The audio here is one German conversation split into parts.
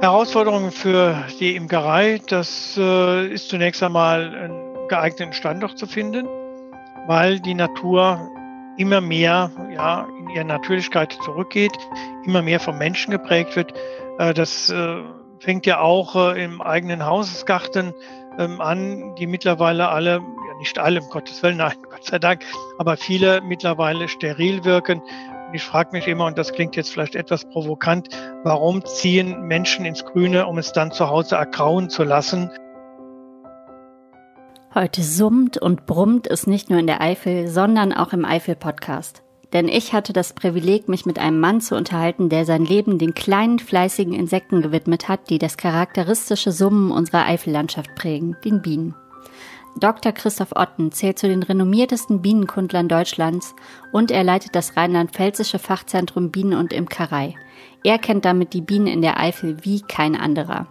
Herausforderungen für die Imkerei, das äh, ist zunächst einmal einen geeigneten Standort zu finden, weil die Natur immer mehr ja, in ihre Natürlichkeit zurückgeht, immer mehr vom Menschen geprägt wird. Äh, das äh, fängt ja auch im eigenen Hausgarten ähm, an, die mittlerweile alle, ja nicht alle, um Gottes Willen, nein, Gott sei Dank, aber viele mittlerweile steril wirken ich frage mich immer, und das klingt jetzt vielleicht etwas provokant, warum ziehen Menschen ins Grüne, um es dann zu Hause ergrauen zu lassen? Heute summt und brummt es nicht nur in der Eifel, sondern auch im Eifel-Podcast. Denn ich hatte das Privileg, mich mit einem Mann zu unterhalten, der sein Leben den kleinen, fleißigen Insekten gewidmet hat, die das charakteristische Summen unserer Eifellandschaft prägen, den Bienen. Dr. Christoph Otten zählt zu den renommiertesten Bienenkundlern Deutschlands und er leitet das rheinland-pfälzische Fachzentrum Bienen und Imkerei. Er kennt damit die Bienen in der Eifel wie kein anderer.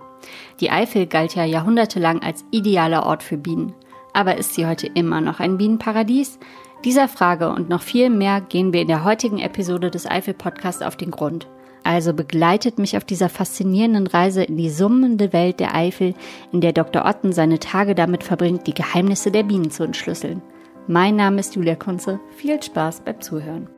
Die Eifel galt ja jahrhundertelang als idealer Ort für Bienen. Aber ist sie heute immer noch ein Bienenparadies? Dieser Frage und noch viel mehr gehen wir in der heutigen Episode des Eifel Podcasts auf den Grund. Also begleitet mich auf dieser faszinierenden Reise in die summende Welt der Eifel, in der Dr. Otten seine Tage damit verbringt, die Geheimnisse der Bienen zu entschlüsseln. Mein Name ist Julia Kunze. Viel Spaß beim Zuhören.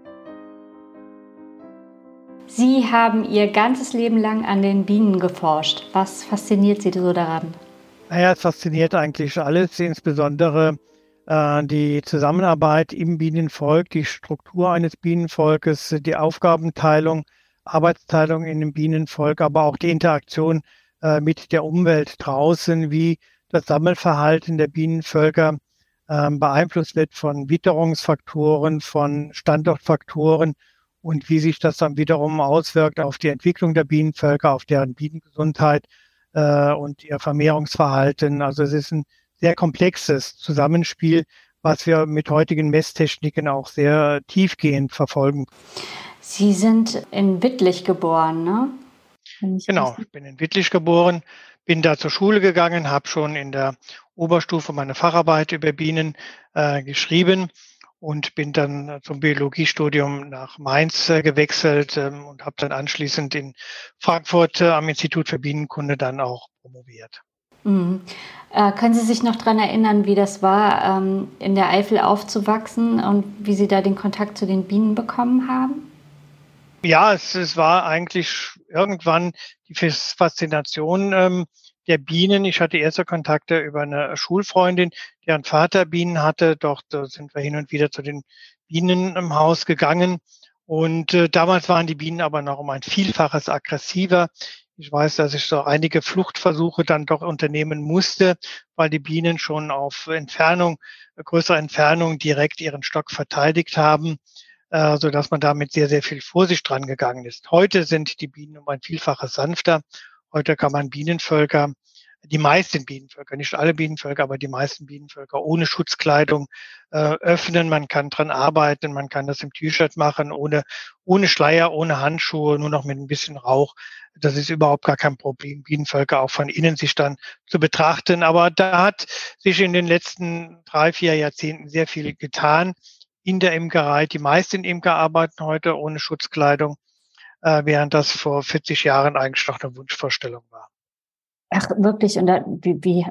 Sie haben Ihr ganzes Leben lang an den Bienen geforscht. Was fasziniert Sie so daran? Naja, es fasziniert eigentlich alles, insbesondere äh, die Zusammenarbeit im Bienenvolk, die Struktur eines Bienenvolkes, die Aufgabenteilung, Arbeitsteilung in dem Bienenvolk, aber auch die Interaktion äh, mit der Umwelt draußen, wie das Sammelverhalten der Bienenvölker äh, beeinflusst wird von Witterungsfaktoren, von Standortfaktoren und wie sich das dann wiederum auswirkt auf die Entwicklung der Bienenvölker, auf deren Bienengesundheit äh, und ihr Vermehrungsverhalten. Also es ist ein sehr komplexes Zusammenspiel, was wir mit heutigen Messtechniken auch sehr tiefgehend verfolgen. Sie sind in Wittlich geboren, ne? Genau, ich bin in Wittlich geboren, bin da zur Schule gegangen, habe schon in der Oberstufe meine Facharbeit über Bienen äh, geschrieben und bin dann zum Biologiestudium nach Mainz äh, gewechselt ähm, und habe dann anschließend in Frankfurt äh, am Institut für Bienenkunde dann auch promoviert. Mhm. Äh, können Sie sich noch daran erinnern, wie das war, ähm, in der Eifel aufzuwachsen und wie Sie da den Kontakt zu den Bienen bekommen haben? Ja, es, es war eigentlich irgendwann die Faszination ähm, der Bienen. Ich hatte erste Kontakte über eine Schulfreundin, deren Vater Bienen hatte. Dort äh, sind wir hin und wieder zu den Bienen im Haus gegangen. Und äh, damals waren die Bienen aber noch um ein Vielfaches aggressiver. Ich weiß, dass ich so einige Fluchtversuche dann doch unternehmen musste, weil die Bienen schon auf Entfernung, größere Entfernung direkt ihren Stock verteidigt haben äh, so dass man damit sehr, sehr viel Vorsicht dran gegangen ist. Heute sind die Bienen um ein Vielfaches sanfter. Heute kann man Bienenvölker, die meisten Bienenvölker, nicht alle Bienenvölker, aber die meisten Bienenvölker ohne Schutzkleidung äh, öffnen. Man kann dran arbeiten, man kann das im T-Shirt machen, ohne, ohne Schleier, ohne Handschuhe, nur noch mit ein bisschen Rauch. Das ist überhaupt gar kein Problem, Bienenvölker auch von innen sich dann zu betrachten. Aber da hat sich in den letzten drei, vier Jahrzehnten sehr viel getan in der Imkerei. Die meisten Imker arbeiten heute ohne Schutzkleidung, äh, während das vor 40 Jahren eigentlich noch eine Wunschvorstellung war. Ach, wirklich? Und da, wie, wie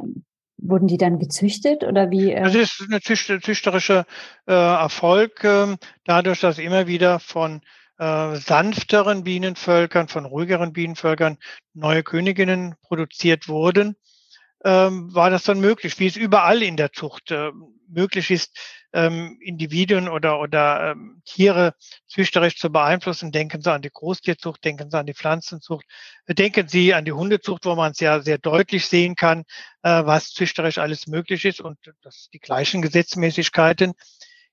wurden die dann gezüchtet oder wie? Äh? Das ist eine züchterische äh, Erfolg, äh, dadurch, dass immer wieder von äh, sanfteren Bienenvölkern, von ruhigeren Bienenvölkern neue Königinnen produziert wurden, ähm, war das dann möglich, wie es überall in der Zucht äh, möglich ist, ähm, Individuen oder, oder ähm, Tiere züchterisch zu beeinflussen. Denken Sie an die Großtierzucht, denken Sie an die Pflanzenzucht, denken Sie an die Hundezucht, wo man es ja sehr deutlich sehen kann, äh, was züchterisch alles möglich ist und das die gleichen Gesetzmäßigkeiten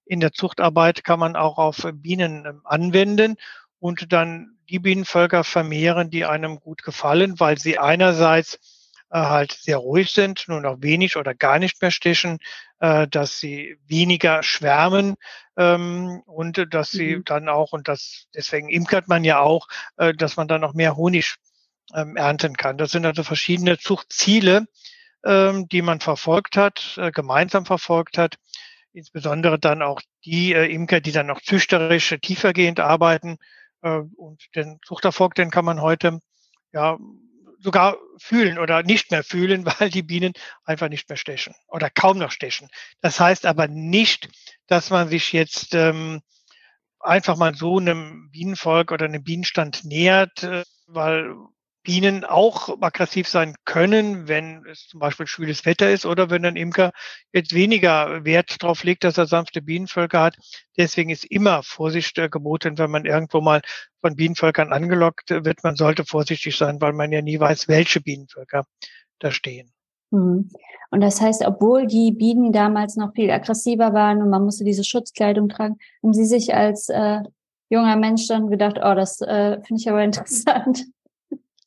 in der Zuchtarbeit kann man auch auf Bienen ähm, anwenden und dann die Bienenvölker vermehren, die einem gut gefallen, weil sie einerseits äh, halt sehr ruhig sind, nur noch wenig oder gar nicht mehr stechen, äh, dass sie weniger schwärmen ähm, und dass sie mhm. dann auch, und das deswegen imkert man ja auch, äh, dass man dann noch mehr Honig ähm, ernten kann. Das sind also verschiedene Zuchtziele, ähm, die man verfolgt hat, äh, gemeinsam verfolgt hat. Insbesondere dann auch die äh, Imker, die dann noch züchterisch tiefergehend arbeiten. Äh, und den Zuchterfolg, den kann man heute ja sogar fühlen oder nicht mehr fühlen, weil die Bienen einfach nicht mehr stechen oder kaum noch stechen. Das heißt aber nicht, dass man sich jetzt ähm, einfach mal so einem Bienenvolk oder einem Bienenstand nähert, äh, weil Bienen auch aggressiv sein können, wenn es zum Beispiel schwüles Wetter ist oder wenn ein Imker jetzt weniger Wert darauf legt, dass er sanfte Bienenvölker hat. Deswegen ist immer Vorsicht äh, geboten, wenn man irgendwo mal von Bienenvölkern angelockt wird. Man sollte vorsichtig sein, weil man ja nie weiß, welche Bienenvölker da stehen. Mhm. Und das heißt, obwohl die Bienen damals noch viel aggressiver waren und man musste diese Schutzkleidung tragen, haben Sie sich als äh, junger Mensch dann gedacht, oh, das äh, finde ich aber interessant.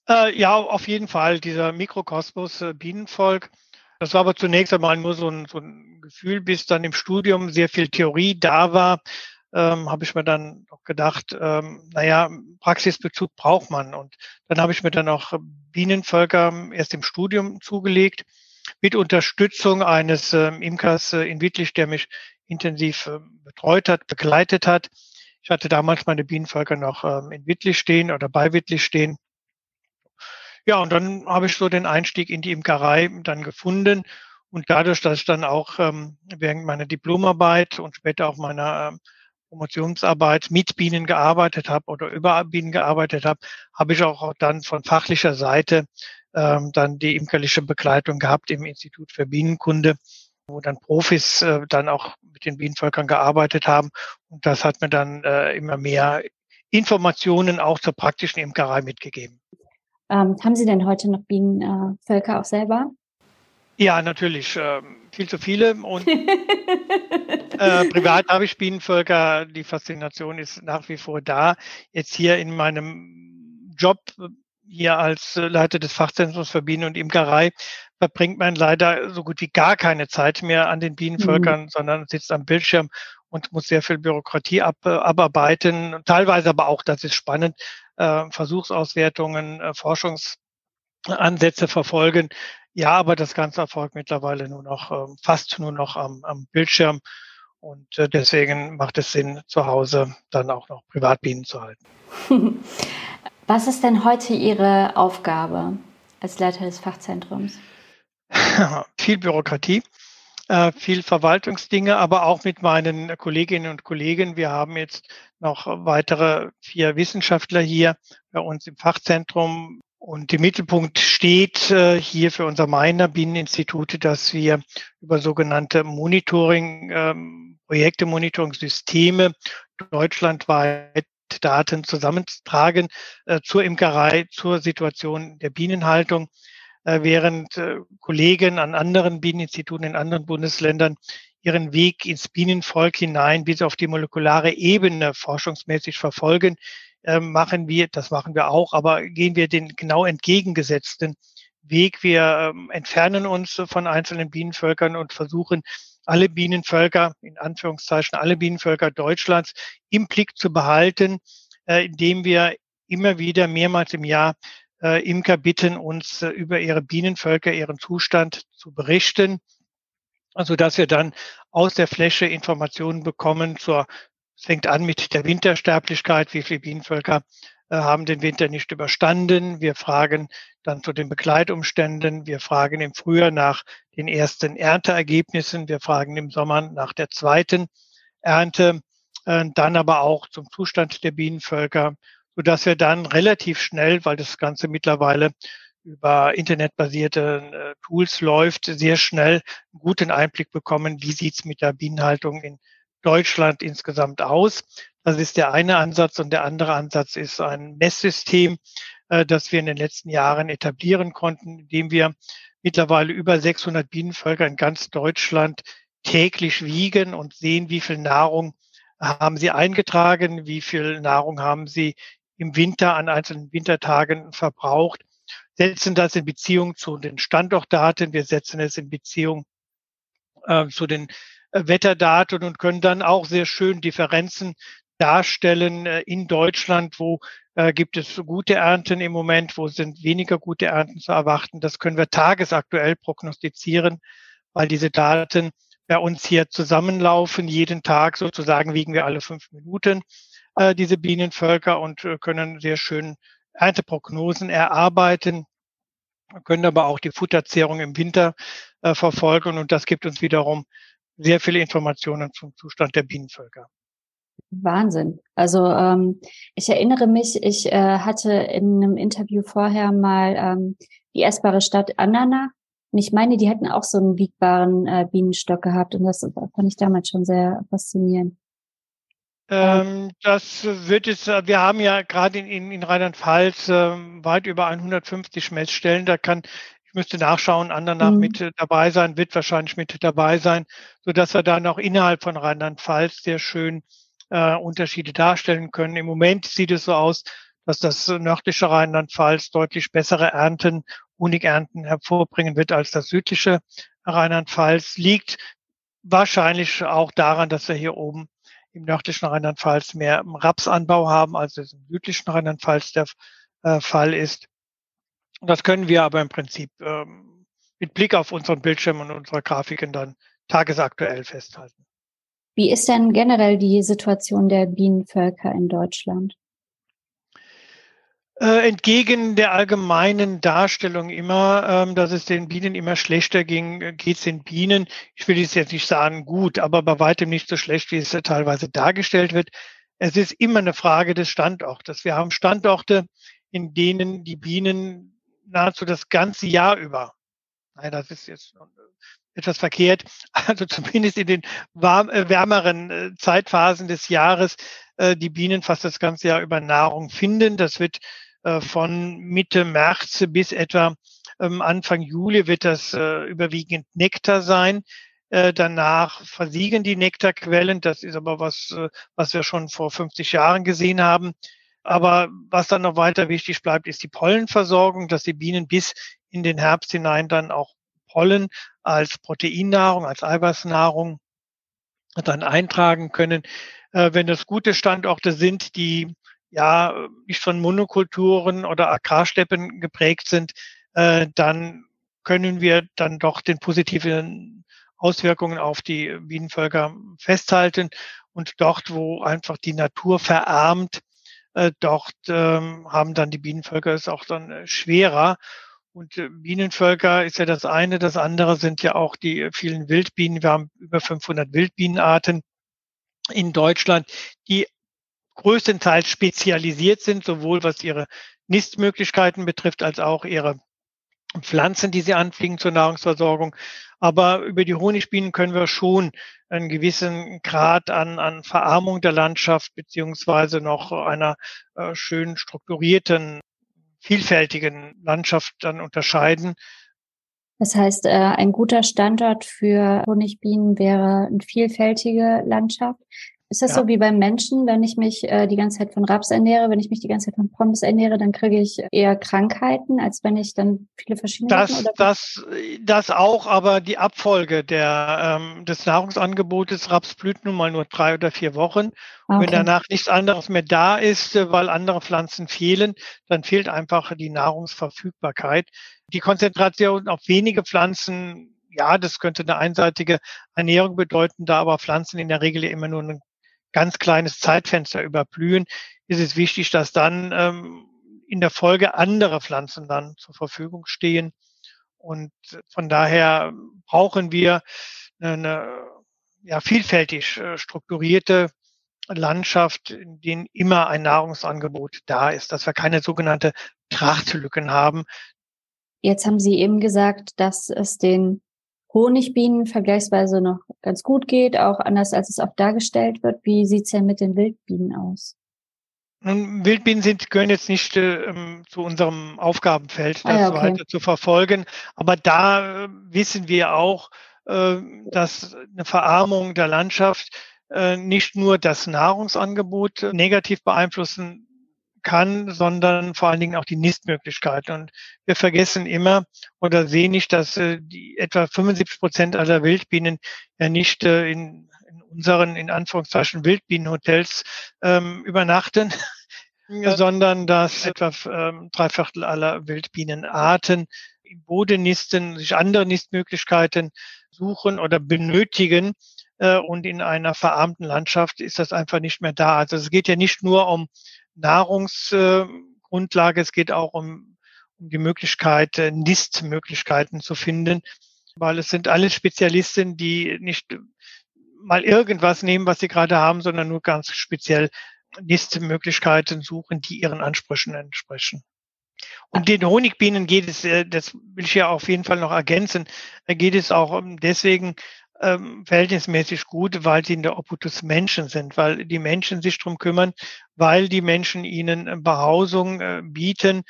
Äh, ja, auf jeden Fall, dieser Mikrokosmos äh, Bienenvolk. Das war aber zunächst einmal nur so ein, so ein Gefühl, bis dann im Studium sehr viel Theorie da war, ähm, habe ich mir dann gedacht, ähm, naja, Praxisbezug braucht man. Und dann habe ich mir dann auch Bienenvölker erst im Studium zugelegt, mit Unterstützung eines äh, Imkers äh, in Wittlich, der mich intensiv äh, betreut hat, begleitet hat. Ich hatte damals meine Bienenvölker noch ähm, in Wittlich stehen oder bei Wittlich stehen. Ja, und dann habe ich so den Einstieg in die Imkerei dann gefunden. Und dadurch, dass ich dann auch ähm, während meiner Diplomarbeit und später auch meiner ähm, Promotionsarbeit mit Bienen gearbeitet habe oder über Bienen gearbeitet habe, habe ich auch dann von fachlicher Seite ähm, dann die imkerliche Begleitung gehabt im Institut für Bienenkunde, wo dann Profis äh, dann auch mit den Bienenvölkern gearbeitet haben. Und das hat mir dann äh, immer mehr Informationen auch zur praktischen Imkerei mitgegeben. Ähm, haben Sie denn heute noch Bienenvölker äh, auch selber? Ja, natürlich. Äh, viel zu viele. Und äh, privat habe ich Bienenvölker. Die Faszination ist nach wie vor da. Jetzt hier in meinem Job hier als Leiter des Fachzentrums für Bienen und Imkerei verbringt man leider so gut wie gar keine Zeit mehr an den Bienenvölkern, mhm. sondern sitzt am Bildschirm und muss sehr viel Bürokratie ab, äh, abarbeiten. Teilweise aber auch, das ist spannend, äh, Versuchsauswertungen, äh, Forschungsansätze verfolgen. Ja, aber das Ganze erfolgt mittlerweile nur noch, äh, fast nur noch am, am Bildschirm. Und äh, deswegen macht es Sinn, zu Hause dann auch noch Privatbienen zu halten. Was ist denn heute Ihre Aufgabe als Leiter des Fachzentrums? Viel Bürokratie. Äh, viel Verwaltungsdinge, aber auch mit meinen Kolleginnen und Kollegen. Wir haben jetzt noch weitere vier Wissenschaftler hier bei uns im Fachzentrum. Und im Mittelpunkt steht äh, hier für unser Meiner Bieneninstitut, dass wir über sogenannte Monitoring, ähm, Monitoring-Systeme deutschlandweit Daten zusammentragen äh, zur Imkerei, zur Situation der Bienenhaltung während äh, Kollegen an anderen Bieneninstituten in anderen Bundesländern ihren Weg ins Bienenvolk hinein bis auf die molekulare Ebene forschungsmäßig verfolgen, ähm, machen wir, das machen wir auch, aber gehen wir den genau entgegengesetzten Weg. Wir ähm, entfernen uns von einzelnen Bienenvölkern und versuchen, alle Bienenvölker, in Anführungszeichen alle Bienenvölker Deutschlands im Blick zu behalten, äh, indem wir immer wieder mehrmals im Jahr äh, Imker bitten, uns äh, über ihre Bienenvölker, ihren Zustand zu berichten, also dass wir dann aus der Fläche Informationen bekommen zur, es fängt an mit der Wintersterblichkeit, wie viele Bienenvölker äh, haben den Winter nicht überstanden. Wir fragen dann zu den Begleitumständen. Wir fragen im Frühjahr nach den ersten Ernteergebnissen. Wir fragen im Sommer nach der zweiten Ernte. Äh, dann aber auch zum Zustand der Bienenvölker sodass wir dann relativ schnell, weil das Ganze mittlerweile über internetbasierte äh, Tools läuft, sehr schnell einen guten Einblick bekommen, wie sieht's mit der Bienenhaltung in Deutschland insgesamt aus. Das ist der eine Ansatz und der andere Ansatz ist ein Messsystem, äh, das wir in den letzten Jahren etablieren konnten, indem wir mittlerweile über 600 Bienenvölker in ganz Deutschland täglich wiegen und sehen, wie viel Nahrung haben sie eingetragen, wie viel Nahrung haben sie im Winter an einzelnen Wintertagen verbraucht, setzen das in Beziehung zu den Standortdaten, wir setzen es in Beziehung äh, zu den äh, Wetterdaten und können dann auch sehr schön Differenzen darstellen äh, in Deutschland, wo äh, gibt es gute Ernten im Moment, wo sind weniger gute Ernten zu erwarten. Das können wir tagesaktuell prognostizieren, weil diese Daten bei uns hier zusammenlaufen. Jeden Tag sozusagen wiegen wir alle fünf Minuten äh, diese Bienenvölker und äh, können sehr schön Ernteprognosen erarbeiten. können aber auch die Futterzehrung im Winter äh, verfolgen und das gibt uns wiederum sehr viele Informationen zum Zustand der Bienenvölker. Wahnsinn. Also ähm, ich erinnere mich, ich äh, hatte in einem Interview vorher mal ähm, die essbare Stadt Annana. Und ich meine, die hätten auch so einen wiegbaren äh, Bienenstock gehabt und das fand ich damals schon sehr faszinierend. Ähm, das wird es, wir haben ja gerade in, in, in Rheinland-Pfalz äh, weit über 150 Messstellen. Da kann, ich müsste nachschauen, Andernach mhm. mit dabei sein, wird wahrscheinlich mit dabei sein, so dass wir dann auch innerhalb von Rheinland-Pfalz sehr schön äh, Unterschiede darstellen können. Im Moment sieht es so aus, dass das nördliche Rheinland-Pfalz deutlich bessere Ernten, Honigernten hervorbringen wird als das südliche Rheinland-Pfalz. Liegt wahrscheinlich auch daran, dass wir hier oben im nördlichen Rheinland-Pfalz mehr Rapsanbau haben, als es im südlichen Rheinland-Pfalz der äh, Fall ist. Und das können wir aber im Prinzip ähm, mit Blick auf unseren Bildschirm und unsere Grafiken dann tagesaktuell festhalten. Wie ist denn generell die Situation der Bienenvölker in Deutschland? Äh, entgegen der allgemeinen Darstellung immer, ähm, dass es den Bienen immer schlechter ging, äh, geht es den Bienen, ich will jetzt nicht sagen gut, aber bei weitem nicht so schlecht, wie es teilweise dargestellt wird. Es ist immer eine Frage des Standortes. Wir haben Standorte, in denen die Bienen nahezu das ganze Jahr über, nein, das ist jetzt etwas verkehrt. Also zumindest in den warm, äh, wärmeren äh, Zeitphasen des Jahres äh, die Bienen fast das ganze Jahr über Nahrung finden. Das wird äh, von Mitte März bis etwa ähm, Anfang Juli wird das äh, überwiegend Nektar sein. Äh, danach versiegen die Nektarquellen. Das ist aber was, äh, was wir schon vor 50 Jahren gesehen haben. Aber was dann noch weiter wichtig bleibt, ist die Pollenversorgung, dass die Bienen bis in den Herbst hinein dann auch Pollen als Proteinnahrung, als Eiweißnahrung dann eintragen können. Äh, wenn das gute Standorte sind, die ja nicht von Monokulturen oder Agrarsteppen geprägt sind, äh, dann können wir dann doch den positiven Auswirkungen auf die Bienenvölker festhalten. Und dort, wo einfach die Natur verarmt, äh, dort ähm, haben dann die Bienenvölker es auch dann schwerer. Und äh, Bienenvölker ist ja das eine. Das andere sind ja auch die vielen Wildbienen. Wir haben über 500 Wildbienenarten in Deutschland, die größtenteils spezialisiert sind, sowohl was ihre Nistmöglichkeiten betrifft, als auch ihre Pflanzen, die sie anfliegen zur Nahrungsversorgung. Aber über die Honigbienen können wir schon einen gewissen Grad an, an Verarmung der Landschaft beziehungsweise noch einer äh, schön strukturierten vielfältigen Landschaft dann unterscheiden. Das heißt, äh, ein guter Standort für Honigbienen wäre eine vielfältige Landschaft. Ist das ja. so wie beim Menschen, wenn ich mich äh, die ganze Zeit von Raps ernähre, wenn ich mich die ganze Zeit von Pommes ernähre, dann kriege ich eher Krankheiten, als wenn ich dann viele verschiedene das, das, das auch, aber die Abfolge der, ähm, des Nahrungsangebotes, Raps blüht nun mal nur drei oder vier Wochen. Und okay. wenn danach nichts anderes mehr da ist, äh, weil andere Pflanzen fehlen, dann fehlt einfach die Nahrungsverfügbarkeit. Die Konzentration auf wenige Pflanzen ja, das könnte eine einseitige Ernährung bedeuten, da aber Pflanzen in der Regel immer nur einen ganz kleines Zeitfenster überblühen, ist es wichtig, dass dann ähm, in der Folge andere Pflanzen dann zur Verfügung stehen. Und von daher brauchen wir eine ja, vielfältig äh, strukturierte Landschaft, in denen immer ein Nahrungsangebot da ist, dass wir keine sogenannte Trachtlücken haben. Jetzt haben Sie eben gesagt, dass es den Honigbienen vergleichsweise noch ganz gut geht, auch anders als es auch dargestellt wird. Wie sieht's denn mit den Wildbienen aus? Wildbienen sind, gehören jetzt nicht äh, zu unserem Aufgabenfeld, das ah, ja, okay. weiter zu verfolgen. Aber da äh, wissen wir auch, äh, dass eine Verarmung der Landschaft äh, nicht nur das Nahrungsangebot negativ beeinflussen kann, sondern vor allen Dingen auch die Nistmöglichkeiten. Und wir vergessen immer oder sehen nicht, dass äh, die etwa 75 Prozent aller Wildbienen ja nicht äh, in, in unseren, in Anführungszeichen, Wildbienenhotels ähm, übernachten, sondern dass etwa ähm, drei Viertel aller Wildbienenarten im Boden nisten, sich andere Nistmöglichkeiten suchen oder benötigen. Äh, und in einer verarmten Landschaft ist das einfach nicht mehr da. Also es geht ja nicht nur um Nahrungsgrundlage, es geht auch um, um die Möglichkeit, äh, Nistmöglichkeiten zu finden, weil es sind alle Spezialisten, die nicht mal irgendwas nehmen, was sie gerade haben, sondern nur ganz speziell Nistmöglichkeiten suchen, die ihren Ansprüchen entsprechen. Und den Honigbienen geht es, äh, das will ich ja auf jeden Fall noch ergänzen, geht es auch deswegen ähm, verhältnismäßig gut, weil sie in der Obhut des Menschen sind, weil die Menschen sich drum kümmern, weil die Menschen ihnen Behausung äh, bieten.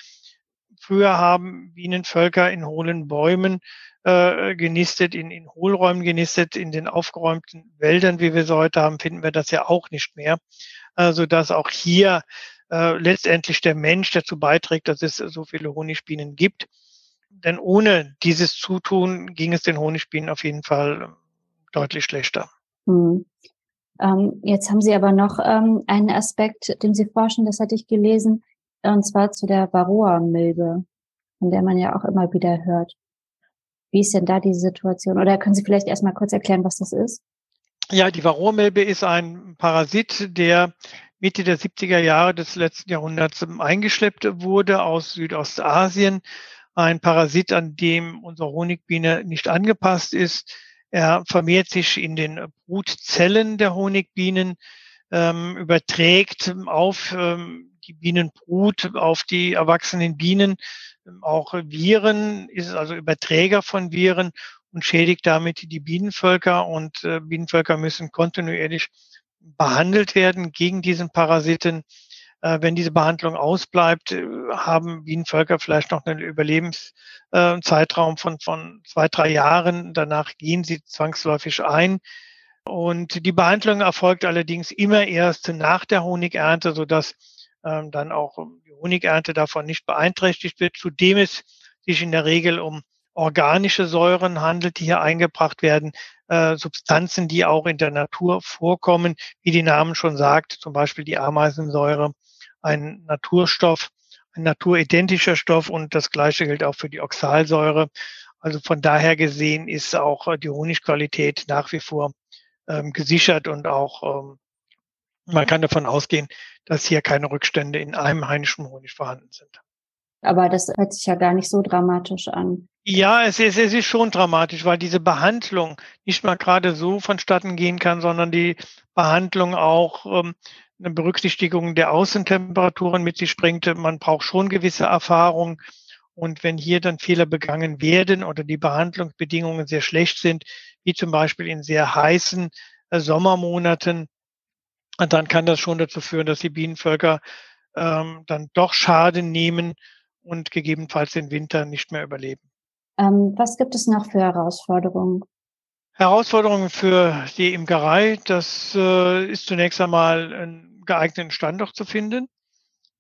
Früher haben Bienenvölker in hohlen Bäumen äh, genistet, in, in Hohlräumen genistet, in den aufgeräumten Wäldern, wie wir sie heute haben, finden wir das ja auch nicht mehr. Also dass auch hier äh, letztendlich der Mensch dazu beiträgt, dass es so viele Honigbienen gibt. Denn ohne dieses Zutun ging es den Honigbienen auf jeden Fall deutlich schlechter. Hm. Ähm, jetzt haben Sie aber noch ähm, einen Aspekt, dem Sie forschen, das hatte ich gelesen, und zwar zu der Varroa-Milbe, von der man ja auch immer wieder hört. Wie ist denn da die Situation? Oder können Sie vielleicht erstmal kurz erklären, was das ist? Ja, die Varroa-Milbe ist ein Parasit, der Mitte der 70er Jahre des letzten Jahrhunderts eingeschleppt wurde aus Südostasien. Ein Parasit, an dem unsere Honigbiene nicht angepasst ist. Er vermehrt sich in den Brutzellen der Honigbienen, ähm, überträgt auf ähm, die Bienenbrut, auf die erwachsenen Bienen ähm, auch Viren, ist also Überträger von Viren und schädigt damit die Bienenvölker. Und äh, Bienenvölker müssen kontinuierlich behandelt werden gegen diesen Parasiten. Äh, wenn diese Behandlung ausbleibt, äh, haben Bienenvölker vielleicht noch einen Überlebenszeitraum äh, von, von zwei, drei Jahren. Danach gehen sie zwangsläufig ein. Und die Behandlung erfolgt allerdings immer erst nach der Honigernte, sodass ähm, dann auch die Honigernte davon nicht beeinträchtigt wird. Zudem es sich in der Regel um organische Säuren handelt, die hier eingebracht werden, äh, Substanzen, die auch in der Natur vorkommen, wie die Namen schon sagt, zum Beispiel die Ameisensäure, ein Naturstoff, ein naturidentischer Stoff und das gleiche gilt auch für die Oxalsäure. Also von daher gesehen ist auch äh, die Honigqualität nach wie vor ähm, gesichert und auch ähm, man kann davon ausgehen, dass hier keine Rückstände in einem heimischen Honig vorhanden sind. Aber das hört sich ja gar nicht so dramatisch an. Ja, es ist, es ist schon dramatisch, weil diese Behandlung nicht mal gerade so vonstatten gehen kann, sondern die Behandlung auch ähm, eine Berücksichtigung der Außentemperaturen mit sich bringt. Man braucht schon gewisse Erfahrung. Und wenn hier dann Fehler begangen werden oder die Behandlungsbedingungen sehr schlecht sind, wie zum Beispiel in sehr heißen äh, Sommermonaten, dann kann das schon dazu führen, dass die Bienenvölker ähm, dann doch Schaden nehmen und gegebenenfalls den Winter nicht mehr überleben. Ähm, was gibt es noch für Herausforderungen? Herausforderungen für die Imkerei, das äh, ist zunächst einmal einen geeigneten Standort zu finden,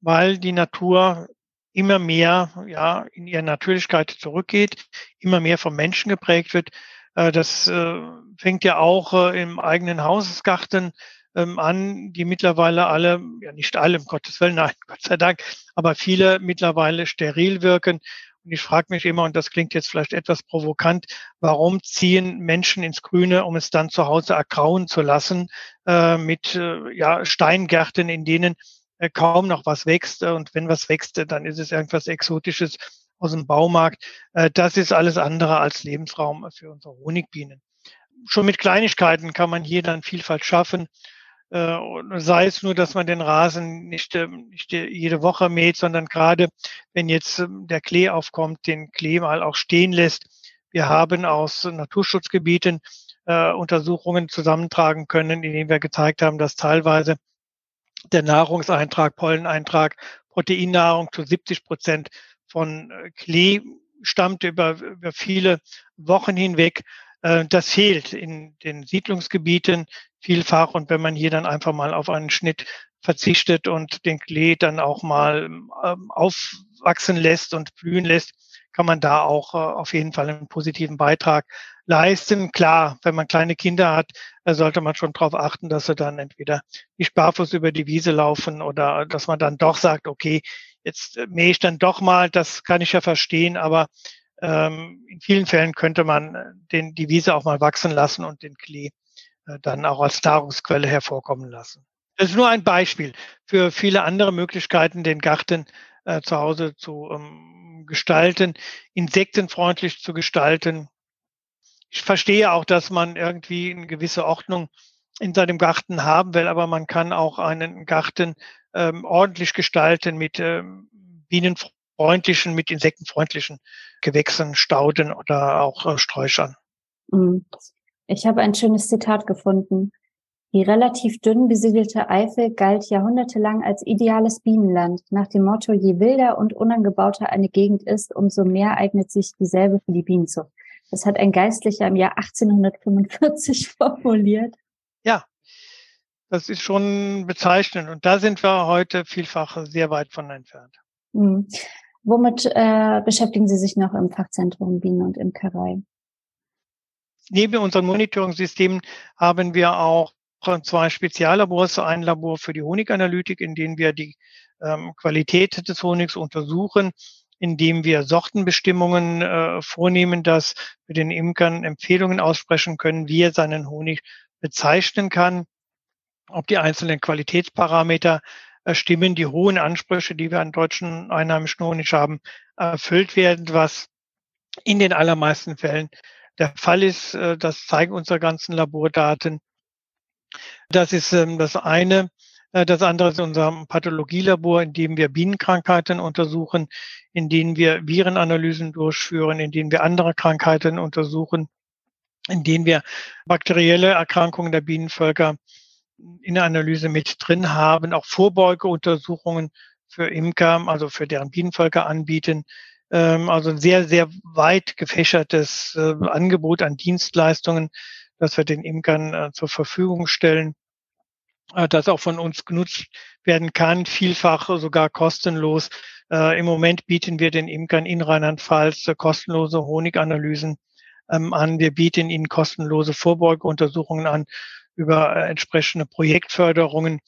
weil die Natur immer mehr ja, in ihre Natürlichkeit zurückgeht, immer mehr vom Menschen geprägt wird. Äh, das äh, fängt ja auch äh, im eigenen Hausgarten ähm, an, die mittlerweile alle, ja nicht alle, um Gottes Willen, nein, Gott sei Dank, aber viele mittlerweile steril wirken. Und ich frage mich immer, und das klingt jetzt vielleicht etwas provokant, warum ziehen Menschen ins Grüne, um es dann zu Hause ergrauen zu lassen, äh, mit äh, ja, Steingärten, in denen äh, kaum noch was wächst. Und wenn was wächst, dann ist es irgendwas Exotisches aus dem Baumarkt. Äh, das ist alles andere als Lebensraum für unsere Honigbienen. Schon mit Kleinigkeiten kann man hier dann Vielfalt schaffen. Äh, sei es nur, dass man den Rasen nicht, ähm, nicht jede Woche mäht, sondern gerade wenn jetzt ähm, der Klee aufkommt, den Klee mal auch stehen lässt. Wir haben aus Naturschutzgebieten äh, Untersuchungen zusammentragen können, in denen wir gezeigt haben, dass teilweise der Nahrungseintrag, Polleneintrag, Proteinnahrung zu 70 Prozent von äh, Klee stammt über, über viele Wochen hinweg. Äh, das fehlt in den Siedlungsgebieten vielfach. Und wenn man hier dann einfach mal auf einen Schnitt verzichtet und den Klee dann auch mal ähm, aufwachsen lässt und blühen lässt, kann man da auch äh, auf jeden Fall einen positiven Beitrag leisten. Klar, wenn man kleine Kinder hat, sollte man schon darauf achten, dass sie dann entweder nicht barfuß über die Wiese laufen oder dass man dann doch sagt, okay, jetzt mähe ich dann doch mal, das kann ich ja verstehen, aber in vielen Fällen könnte man äh, den, die Wiese auch mal wachsen lassen und den Klee äh, dann auch als Nahrungsquelle hervorkommen lassen. Das ist nur ein Beispiel für viele andere Möglichkeiten, den Garten äh, zu Hause zu ähm, gestalten, insektenfreundlich zu gestalten. Ich verstehe auch, dass man irgendwie eine gewisse Ordnung in seinem Garten haben will, aber man kann auch einen Garten ähm, ordentlich gestalten mit ähm, bienenfreundlichen, mit insektenfreundlichen Gewächsen, Stauden oder auch äh, Sträuchern. Mhm. Ich habe ein schönes Zitat gefunden. Die relativ dünn besiedelte Eifel galt jahrhundertelang als ideales Bienenland, nach dem Motto, je wilder und unangebauter eine Gegend ist, umso mehr eignet sich dieselbe für die Bienenzucht. Das hat ein Geistlicher im Jahr 1845 formuliert. Ja, das ist schon bezeichnend. Und da sind wir heute vielfach sehr weit von entfernt. Womit äh, beschäftigen Sie sich noch im Fachzentrum Bienen und Imkerei? Neben unseren Monitoring-Systemen haben wir auch zwei Speziallabors. Ein Labor für die Honiganalytik, in dem wir die ähm, Qualität des Honigs untersuchen, indem wir Sortenbestimmungen äh, vornehmen, dass wir den Imkern Empfehlungen aussprechen können, wie er seinen Honig bezeichnen kann, ob die einzelnen Qualitätsparameter stimmen, die hohen Ansprüche, die wir an deutschen einheimischen Honig haben, erfüllt werden, was in den allermeisten Fällen der Fall ist. Äh, das zeigen unsere ganzen Labordaten. Das ist ähm, das eine. Äh, das andere ist unser Pathologielabor, in dem wir Bienenkrankheiten untersuchen, in denen wir Virenanalysen durchführen, in denen wir andere Krankheiten untersuchen, in denen wir bakterielle Erkrankungen der Bienenvölker in der Analyse mit drin haben, auch Vorbeugeuntersuchungen für Imker, also für deren Bienenvölker anbieten. Ähm, also ein sehr, sehr weit gefächertes äh, Angebot an Dienstleistungen, das wir den Imkern äh, zur Verfügung stellen, äh, das auch von uns genutzt werden kann, vielfach sogar kostenlos. Im Moment bieten wir den Imkern in Rheinland-Pfalz kostenlose Honiganalysen ähm, an. Wir bieten ihnen kostenlose Vorbeugeuntersuchungen an über entsprechende Projektförderungen.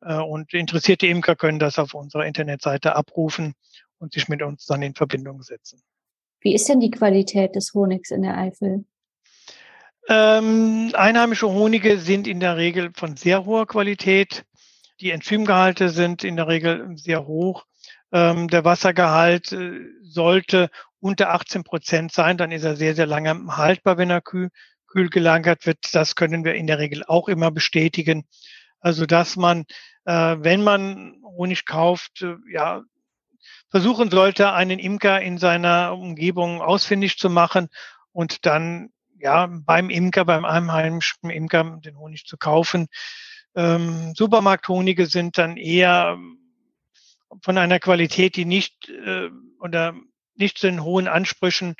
Und interessierte Imker können das auf unserer Internetseite abrufen und sich mit uns dann in Verbindung setzen. Wie ist denn die Qualität des Honigs in der Eifel? Ähm, einheimische Honige sind in der Regel von sehr hoher Qualität. Die Enzymgehalte sind in der Regel sehr hoch. Ähm, der Wassergehalt äh, sollte unter 18 Prozent sein, dann ist er sehr, sehr lange haltbar, wenn er kühl, kühl gelagert wird. Das können wir in der Regel auch immer bestätigen. Also, dass man, äh, wenn man Honig kauft, äh, ja, versuchen sollte, einen Imker in seiner Umgebung ausfindig zu machen und dann ja beim Imker, beim einheimischen Imker den Honig zu kaufen. Ähm, Supermarkthonige sind dann eher von einer Qualität, die nicht äh, oder nicht zu den hohen Ansprüchen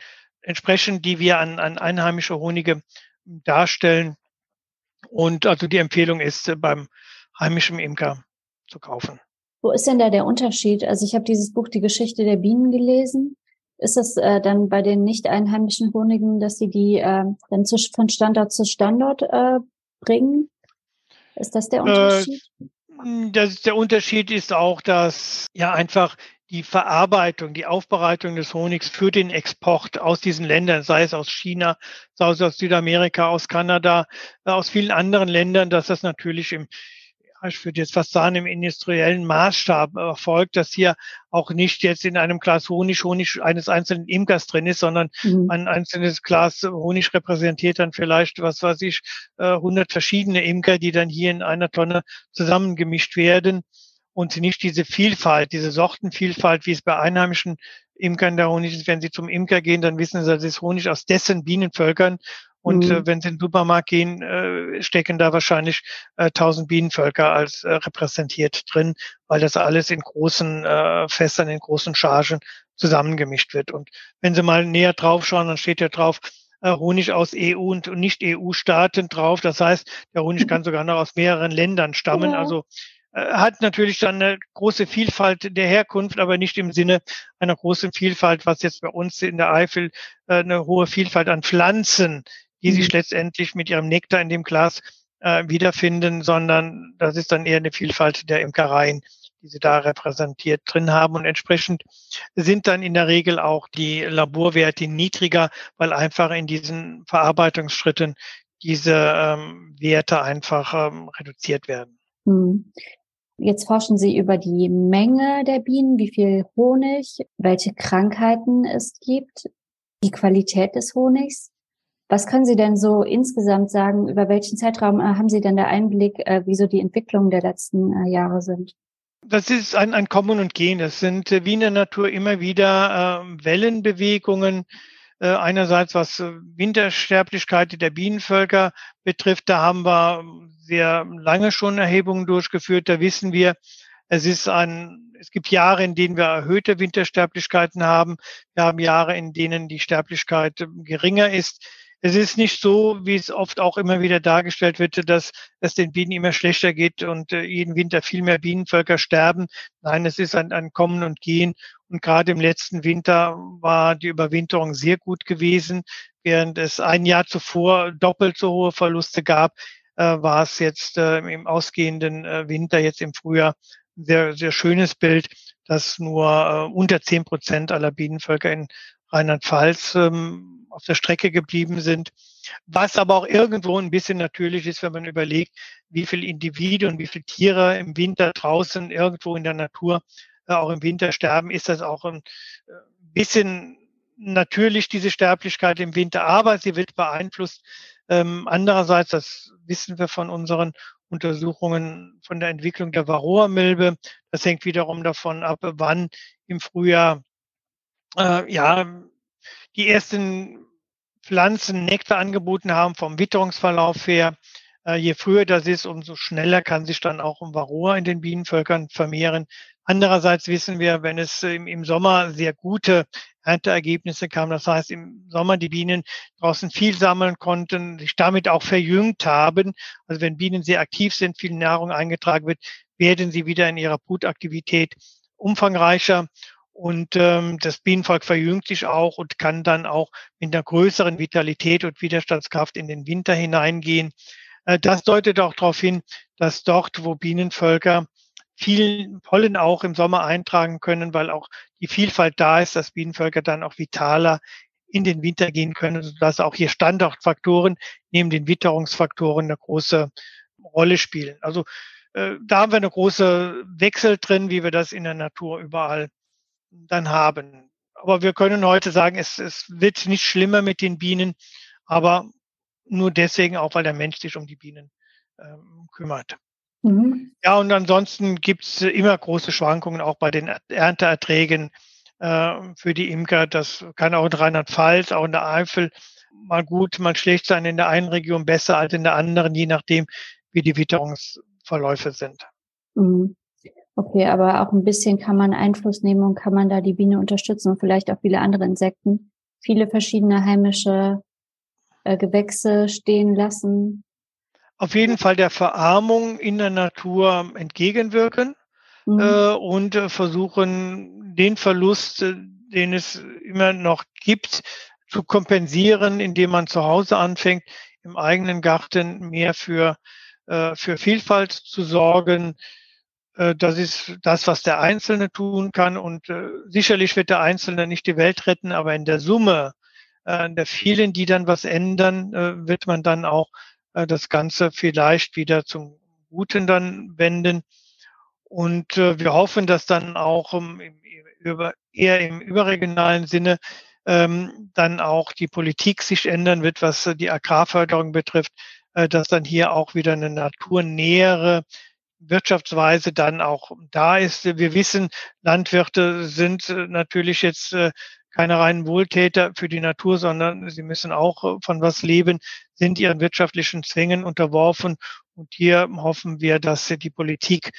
entsprechen, die wir an, an einheimische Honige darstellen. Und also die Empfehlung ist, beim heimischen Imker zu kaufen. Wo ist denn da der Unterschied? Also ich habe dieses Buch Die Geschichte der Bienen gelesen. Ist es äh, dann bei den nicht einheimischen Honigen, dass sie die äh, dann zu, von Standort zu Standort äh, bringen? Ist das der Unterschied? Äh, das, der Unterschied ist auch, dass ja einfach die Verarbeitung, die Aufbereitung des Honigs für den Export aus diesen Ländern, sei es aus China, sei es aus Südamerika, aus Kanada, äh, aus vielen anderen Ländern, dass das natürlich im ich würde jetzt fast sagen, im industriellen Maßstab erfolgt, dass hier auch nicht jetzt in einem Glas Honig Honig eines einzelnen Imkers drin ist, sondern mhm. ein einzelnes Glas Honig repräsentiert dann vielleicht, was weiß ich, 100 äh, verschiedene Imker, die dann hier in einer Tonne zusammengemischt werden und nicht diese Vielfalt, diese Sortenvielfalt, wie es bei einheimischen Imkern der Honig ist. Wenn Sie zum Imker gehen, dann wissen Sie, das ist Honig aus dessen Bienenvölkern und mhm. äh, wenn Sie in den Supermarkt gehen, äh, stecken da wahrscheinlich äh, 1000 Bienenvölker als äh, repräsentiert drin, weil das alles in großen äh, Fässern, in großen Chargen zusammengemischt wird. Und wenn Sie mal näher drauf schauen, dann steht ja drauf, äh, Honig aus EU und Nicht-EU-Staaten drauf. Das heißt, der Honig kann sogar noch aus mehreren Ländern stammen. Ja. Also äh, hat natürlich dann eine große Vielfalt der Herkunft, aber nicht im Sinne einer großen Vielfalt, was jetzt bei uns in der Eifel äh, eine hohe Vielfalt an Pflanzen die sich mhm. letztendlich mit ihrem Nektar in dem Glas äh, wiederfinden, sondern das ist dann eher eine Vielfalt der Imkereien, die sie da repräsentiert drin haben. Und entsprechend sind dann in der Regel auch die Laborwerte niedriger, weil einfach in diesen Verarbeitungsschritten diese ähm, Werte einfach ähm, reduziert werden. Mhm. Jetzt forschen Sie über die Menge der Bienen, wie viel Honig, welche Krankheiten es gibt, die Qualität des Honigs. Was können Sie denn so insgesamt sagen? Über welchen Zeitraum äh, haben Sie denn da Einblick, äh, wie so die Entwicklungen der letzten äh, Jahre sind? Das ist ein, ein Kommen und Gehen. Das sind wie in der Natur immer wieder Wellenbewegungen. Äh, einerseits was Wintersterblichkeit der Bienenvölker betrifft, da haben wir sehr lange schon Erhebungen durchgeführt. Da wissen wir, es ist ein, es gibt Jahre, in denen wir erhöhte Wintersterblichkeiten haben. Wir haben Jahre, in denen die Sterblichkeit geringer ist. Es ist nicht so, wie es oft auch immer wieder dargestellt wird, dass es den Bienen immer schlechter geht und äh, jeden Winter viel mehr Bienenvölker sterben. Nein, es ist ein, ein Kommen und Gehen. Und gerade im letzten Winter war die Überwinterung sehr gut gewesen. Während es ein Jahr zuvor doppelt so hohe Verluste gab, äh, war es jetzt äh, im ausgehenden Winter, jetzt im Frühjahr, ein sehr, sehr schönes Bild, dass nur unter zehn Prozent aller Bienenvölker in Rheinland-Pfalz ähm, auf der Strecke geblieben sind. Was aber auch irgendwo ein bisschen natürlich ist, wenn man überlegt, wie viele Individuen, wie viele Tiere im Winter draußen irgendwo in der Natur äh, auch im Winter sterben, ist das auch ein äh, bisschen natürlich diese Sterblichkeit im Winter, aber sie wird beeinflusst. Ähm, andererseits, das wissen wir von unseren Untersuchungen von der Entwicklung der Varroa-Milbe. Das hängt wiederum davon ab, wann im Frühjahr äh, ja die ersten Pflanzen Nektar angeboten haben vom Witterungsverlauf her. Äh, je früher das ist, umso schneller kann sich dann auch um Varroa in den Bienenvölkern vermehren. Andererseits wissen wir, wenn es im, im Sommer sehr gute Ernteergebnisse kam, das heißt im Sommer die Bienen draußen viel sammeln konnten, sich damit auch verjüngt haben. Also wenn Bienen sehr aktiv sind, viel Nahrung eingetragen wird, werden sie wieder in ihrer Brutaktivität umfangreicher und ähm, das Bienenvolk verjüngt sich auch und kann dann auch mit einer größeren Vitalität und Widerstandskraft in den Winter hineingehen. Äh, das deutet auch darauf hin, dass dort, wo Bienenvölker viel Pollen auch im Sommer eintragen können, weil auch die Vielfalt da ist, dass Bienenvölker dann auch vitaler in den Winter gehen können, sodass auch hier Standortfaktoren neben den Witterungsfaktoren eine große Rolle spielen. Also äh, da haben wir eine große Wechsel drin, wie wir das in der Natur überall dann haben. Aber wir können heute sagen, es, es wird nicht schlimmer mit den Bienen, aber nur deswegen auch, weil der Mensch sich um die Bienen ähm, kümmert. Mhm. Ja, und ansonsten gibt's immer große Schwankungen auch bei den Ernteerträgen äh, für die Imker. Das kann auch in Rheinland-Pfalz, auch in der Eifel mal gut, mal schlecht sein, in der einen Region besser als in der anderen, je nachdem, wie die Witterungsverläufe sind. Mhm. Okay, aber auch ein bisschen kann man Einfluss nehmen und kann man da die Biene unterstützen und vielleicht auch viele andere Insekten, viele verschiedene heimische äh, Gewächse stehen lassen. Auf jeden Fall der Verarmung in der Natur entgegenwirken mhm. äh, und äh, versuchen, den Verlust, äh, den es immer noch gibt, zu kompensieren, indem man zu Hause anfängt, im eigenen Garten mehr für, äh, für Vielfalt zu sorgen, das ist das, was der Einzelne tun kann. Und äh, sicherlich wird der Einzelne nicht die Welt retten, aber in der Summe äh, der vielen, die dann was ändern, äh, wird man dann auch äh, das Ganze vielleicht wieder zum Guten dann wenden. Und äh, wir hoffen, dass dann auch um, eher im überregionalen Sinne ähm, dann auch die Politik sich ändern wird, was die Agrarförderung betrifft, äh, dass dann hier auch wieder eine naturnähere Wirtschaftsweise dann auch da ist. Wir wissen, Landwirte sind äh, natürlich jetzt äh, keine reinen Wohltäter für die Natur, sondern sie müssen auch äh, von was leben, sind ihren wirtschaftlichen Zwängen unterworfen. Und hier hoffen wir, dass die Politik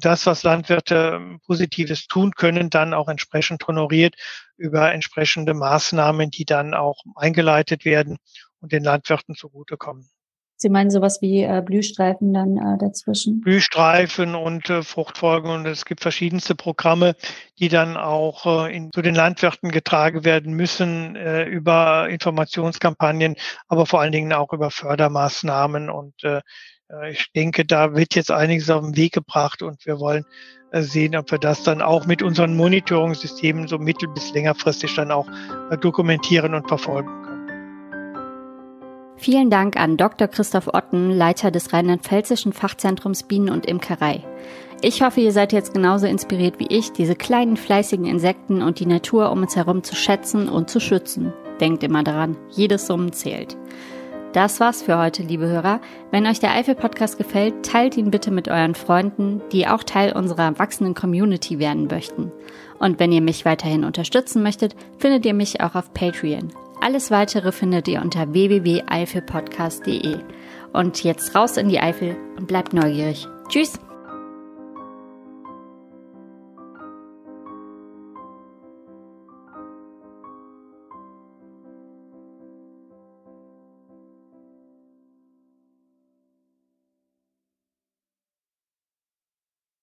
das, was Landwirte ähm, Positives tun können, dann auch entsprechend honoriert über entsprechende Maßnahmen, die dann auch eingeleitet werden und den Landwirten zugutekommen. Sie meinen sowas wie äh, Blühstreifen dann äh, dazwischen? Blühstreifen und äh, Fruchtfolgen und es gibt verschiedenste Programme, die dann auch äh, in, zu den Landwirten getragen werden müssen äh, über Informationskampagnen, aber vor allen Dingen auch über Fördermaßnahmen und äh, äh ich denke, da wird jetzt einiges auf den Weg gebracht und wir wollen äh, sehen, ob wir das dann auch mit unseren Monitoring-Systemen so mittel- bis längerfristig dann auch äh, dokumentieren und verfolgen können. Vielen Dank an Dr. Christoph Otten, Leiter des Rheinland-Pfälzischen Fachzentrums Bienen und Imkerei. Ich hoffe, ihr seid jetzt genauso inspiriert wie ich, diese kleinen fleißigen Insekten und die Natur um uns herum zu schätzen und zu schützen. Denkt immer daran, jedes Summen zählt. Das war's für heute, liebe Hörer. Wenn euch der Eifel-Podcast gefällt, teilt ihn bitte mit euren Freunden, die auch Teil unserer wachsenden Community werden möchten. Und wenn ihr mich weiterhin unterstützen möchtet, findet ihr mich auch auf Patreon. Alles weitere findet ihr unter www.eifelpodcast.de. Und jetzt raus in die Eifel und bleibt neugierig. Tschüss!